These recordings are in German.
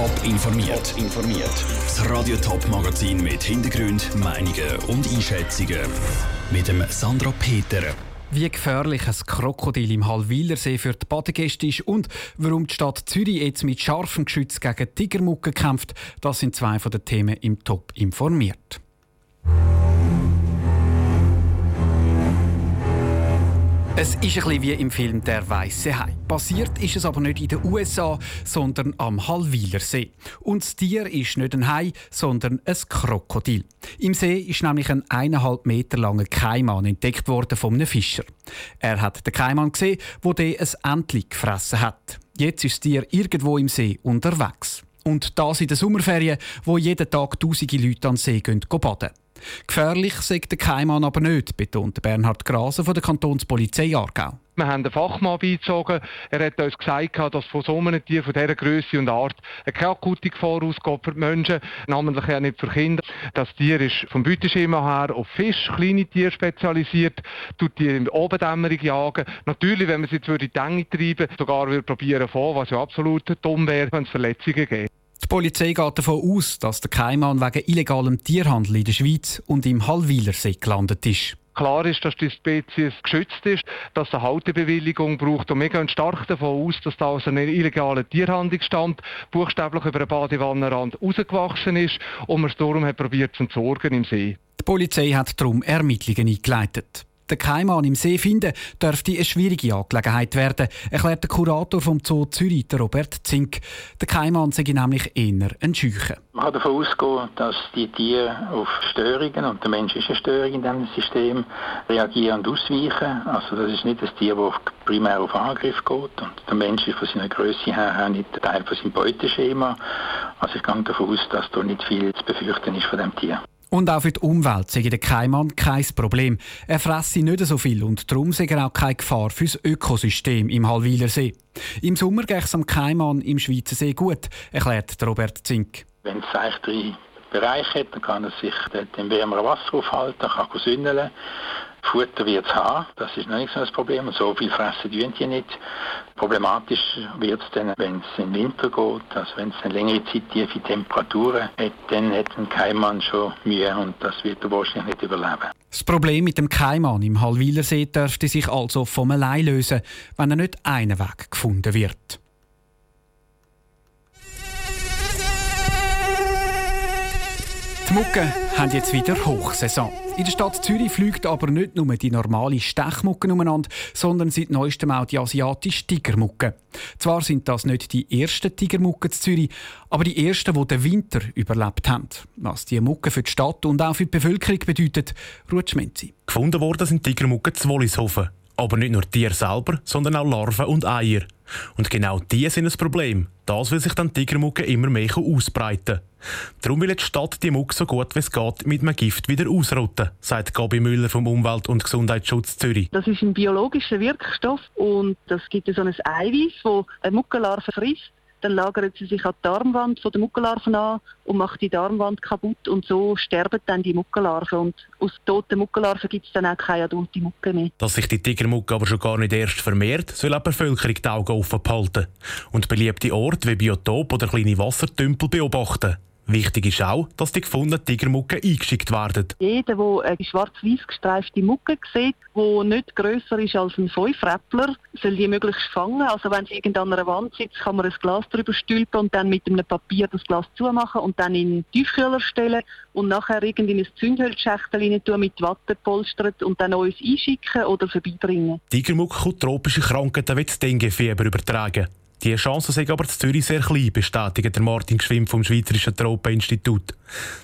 Top informiert. informiert. Das Radio Top Magazin mit Hintergrund, Meinungen und Einschätzungen mit dem Sandra Peter. Wie gefährlich ein Krokodil im Hallwilersee für die Badegäste ist und warum die Stadt Zürich jetzt mit scharfem Geschütz gegen Tigermucke kämpft, das sind zwei von den Themen im Top informiert. Es ist ein bisschen wie im Film Der Weiße Hai. Passiert ist es aber nicht in den USA, sondern am Hallwilersee. Und das Tier ist nicht ein Hai, sondern ein Krokodil. Im See ist nämlich ein eineinhalb Meter langer Kaiman entdeckt worden von einem Fischer. Er hat den Kaiman gesehen, wo der ein Entli gefressen hat. Jetzt ist das Tier irgendwo im See unterwegs. Und das in den Sommerferien, wo jeden Tag tausende Leute an den See gehen baden. Gefährlich sagt der Keimann aber nicht, betont Bernhard Graser von der Kantonspolizei Aargau. Wir haben den Fachmann beizogen. Er hat uns gesagt, dass von so einem Tier von dieser Größe und Art keine akute Gefahr ausgeht für die Menschen, namentlich auch nicht für Kinder. Das Tier ist vom Beuteschema her auf Fisch, kleine Tiere spezialisiert, tut die in Obendämmerung jagen. Natürlich, wenn man sie jetzt in die Enge treiben sogar würde probieren vor, was ja absolut dumm wäre, wenn es Verletzungen gibt. Die Polizei geht davon aus, dass der Keimann wegen illegalem Tierhandel in der Schweiz und im Hallwilersee gelandet ist. Klar ist, dass die Spezies geschützt ist, dass es eine Haltebewilligung braucht. Und wir gehen stark davon aus, dass da aus einer illegalen Tierhandlung stammt, buchstäblich über einen Badewannenrand rausgewachsen ist und man es darum hat probiert zu entsorgen im See. Die Polizei hat darum Ermittlungen eingeleitet. Den Keimann im See finden dürfte eine schwierige Angelegenheit werden, erklärt der Kurator vom Zoo Zürich, Robert Zink. Der Keimann sei nämlich eher ein Scheuchen. Man kann davon ausgehen, dass die Tiere auf Störungen und der Mensch ist eine Störung in diesem System reagieren und ausweichen. Also das ist nicht ein Tier, das primär auf Angriff geht und der Mensch ist von seiner Größe her nicht Teil von seinem Beuteschema. Also ich gehe davon aus, dass da nicht viel zu befürchten ist von dem Tier. Und auch für die Umwelt sei der Keimann kein Problem. Er fresse nicht so viel und darum sei er auch keine Gefahr fürs Ökosystem im Hallwiler See. Im Sommer geht es am Keimann im Schweizer See gut, erklärt Robert Zink. Wenn es seichte Bereich hat, dann kann er sich dort im wärmeren Wasser aufhalten, kann sündeln. Futter wird es haben, das ist noch nicht so ein Problem. So viel fressen die die nicht. Problematisch wird es dann, wenn es in Winter geht, also wenn es eine längere Zeit tiefe Temperaturen hat, dann hat ein Keimann schon Mühe und das wird er wahrscheinlich nicht überleben. Das Problem mit dem Keimann im Hallwilersee dürfte sich also vom allein lösen, wenn er nicht einen Weg gefunden wird. Die Mucke haben jetzt wieder Hochsaison. In der Stadt Zürich fliegt aber nicht nur die normale Stechmucke umeinander, sondern seit neuestem auch die asiatische Tigermucke. Zwar sind das nicht die ersten Tigermucken zu Zürich, aber die ersten, die den Winter überlebt haben. Was die Mucke für die Stadt und auch für die Bevölkerung bedeutet, Ruth Schmenzi. Gefunden worden sind Tigermucken zu Wollishofen. Aber nicht nur Tiere selber, sondern auch Larven und Eier. Und genau die sind ein Problem. Das will sich dann die Tigermucke immer mehr ausbreiten. Darum will die Stadt die Mucke so gut wie es geht mit einem Gift wieder ausrotten, sagt Gabi Müller vom Umwelt- und Gesundheitsschutz Zürich. Das ist ein biologischer Wirkstoff und das gibt so ein Eiweiß, das eine Muckenlarve frisst dann lagert sie sich an die Darmwand von der Muckenlarven an und macht die Darmwand kaputt und so sterben dann die Muckenlarven und aus toten Muckenlarven gibt es dann auch keine adulte Mucke mehr. Dass sich die Tigermucke aber schon gar nicht erst vermehrt, soll auch die Bevölkerung die Augen offen behalten und beliebte Orte wie Biotop oder kleine Wassertümpel beobachten. Wichtig ist auch, dass die gefundenen Tigermucken eingeschickt werden. Jeder, der eine schwarz-weiß gestreifte Mucke sieht, die nicht grösser ist als ein Fünfräppler, soll die möglichst fangen. Also wenn sie irgendwann an einer Wand sitzt, kann man ein Glas drüber stülpen und dann mit einem Papier das Glas zumachen und dann in den Tiefkühler stellen und nachher in ein Zündhölzschächtel rein tun, mit Watte polstert und dann uns einschicken oder vorbeibringen. Tigermucke kann tropische Krankheiten wie das Denguefieber übertragen. Die Chancen sind aber in Zürich sehr klein, bestätigt der Martin Geschwimm vom Schweizerischen Tropeninstitut.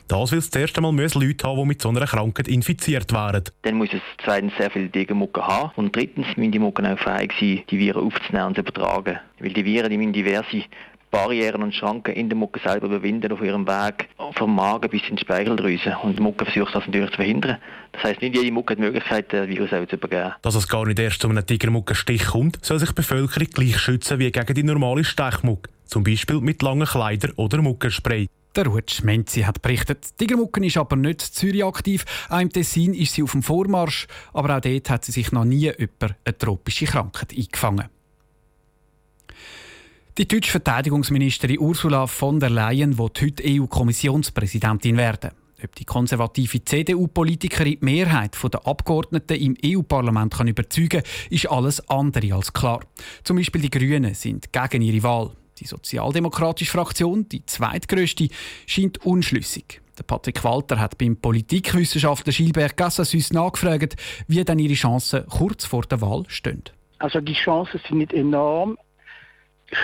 Das will es zuerst einmal Leute haben, die mit so einer Krankheit infiziert wären. Dann muss es zweitens sehr viele Degenmucken haben und drittens müssen die Mucken auch fähig sein, die Viren aufzunehmen und zu übertragen. Weil die Viren die müssen diverse Barrieren und Schranken in der Mucke selber überwinden auf ihrem Weg vom Magen bis in die Speicheldrüse. Und die Mucke versucht das natürlich zu verhindern. Das heisst, nicht jede Mucke hat die Möglichkeit, den Virus zu übergeben. Dass es gar nicht erst zu einem Tigermuckenstich kommt, soll sich die Bevölkerung gleich schützen wie gegen die normale Stechmucke. Zum Beispiel mit langen Kleidern oder Muckenspray. Der Ruth Schmenzi hat berichtet. Die Tigermucken ist aber nicht in Zürich aktiv. Auch im Tessin ist sie auf dem Vormarsch. Aber auch dort hat sie sich noch nie über eine tropische Krankheit eingefangen. Die deutsche Verteidigungsministerin Ursula von der Leyen wird heute EU-Kommissionspräsidentin werden. Ob die konservative CDU-Politikerin die Mehrheit der Abgeordneten im EU-Parlament überzeugen kann, ist alles andere als klar. Zum Beispiel die Grünen sind gegen ihre Wahl. Die sozialdemokratische Fraktion, die zweitgrößte, scheint unschlüssig. Der Patrick Walter hat beim Politikwissenschaftler Gilbert Gassassus nachgefragt, wie denn ihre Chancen kurz vor der Wahl stehen. Also die Chancen sind nicht enorm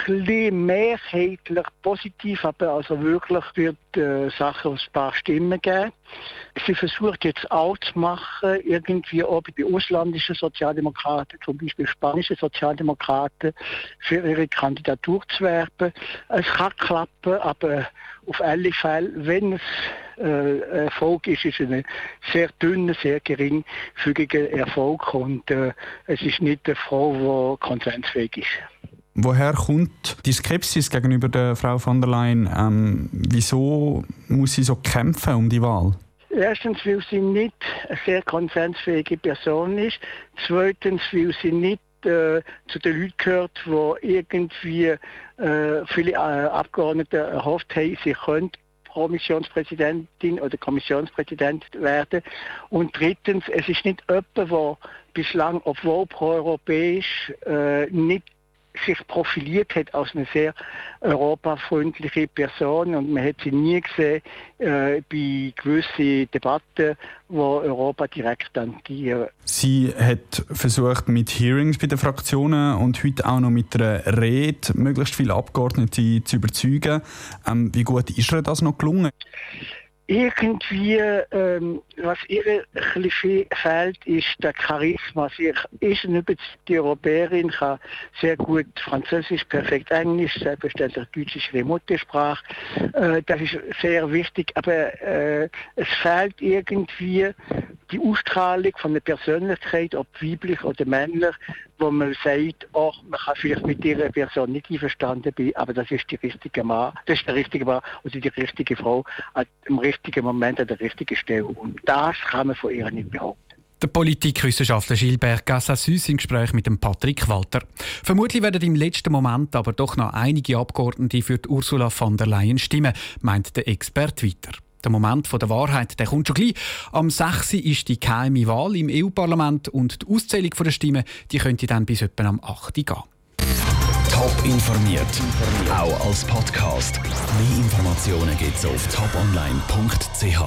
bisschen mehrheitlich positiv, aber also wirklich wird äh, Sachen ein paar Stimmen geben. Sie versucht jetzt auch zu machen, irgendwie auch bei ausländischen Sozialdemokraten, zum Beispiel spanische Sozialdemokraten, für ihre Kandidatur zu werben. Es kann klappen, aber auf alle Fälle, wenn es äh, Erfolg ist, ist es ein sehr dünner, sehr geringfügiger Erfolg und äh, es ist nicht eine Frau, die konsensfähig ist. Woher kommt die Skepsis gegenüber der Frau von der Leyen? Ähm, wieso muss sie so kämpfen um die Wahl? Erstens, weil sie nicht eine sehr konsensfähige Person ist. Zweitens, weil sie nicht äh, zu den Leuten gehört, die irgendwie äh, viele äh, Abgeordnete erhofft haben, sie könnte Kommissionspräsidentin oder Kommissionspräsident werden. Und drittens, es ist nicht jemand, der bislang, obwohl proeuropäisch, äh, nicht sich profiliert hat als eine sehr europafreundliche Person und man hat sie nie gesehen äh, bei gewissen Debatten, wo Europa direkt tangieren. Sie hat versucht mit Hearings bei den Fraktionen und heute auch noch mit einer Rede möglichst viele Abgeordnete zu überzeugen. Ähm, wie gut ist ihr das noch gelungen? Irgendwie, ähm, was ihr ein fehlt, ist der Charisma. Sie ist eine überzeugte Europäerin, kann sehr gut Französisch, perfekt Englisch, selbstverständlich Deutsch ist ihre Muttersprache. Äh, das ist sehr wichtig, aber äh, es fehlt irgendwie die Ausstrahlung von der Persönlichkeit, ob weiblich oder männlich, wo man sagt, oh, man kann vielleicht mit dieser Person nicht einverstanden sein, aber das ist die richtige Mann, das ist der richtige Mann oder die richtige Frau im richtigen Moment an der richtigen Stelle. Und das kann man von ihr nicht behaupten. Der Politikwissenschaftler Gilbert Gassassus im Gespräch mit dem Patrick Walter. Vermutlich werden im letzten Moment aber doch noch einige Abgeordnete für Ursula von der Leyen stimmen, meint der Experte weiter. Der Moment der Wahrheit der kommt schon gleich. Am 6. ist die geheime Wahl im EU-Parlament und die Auszählung der Stimmen die könnte dann bis etwa am 8. gehen. Top informiert, auch als Podcast. Mehr Informationen gibt es auf toponline.ch.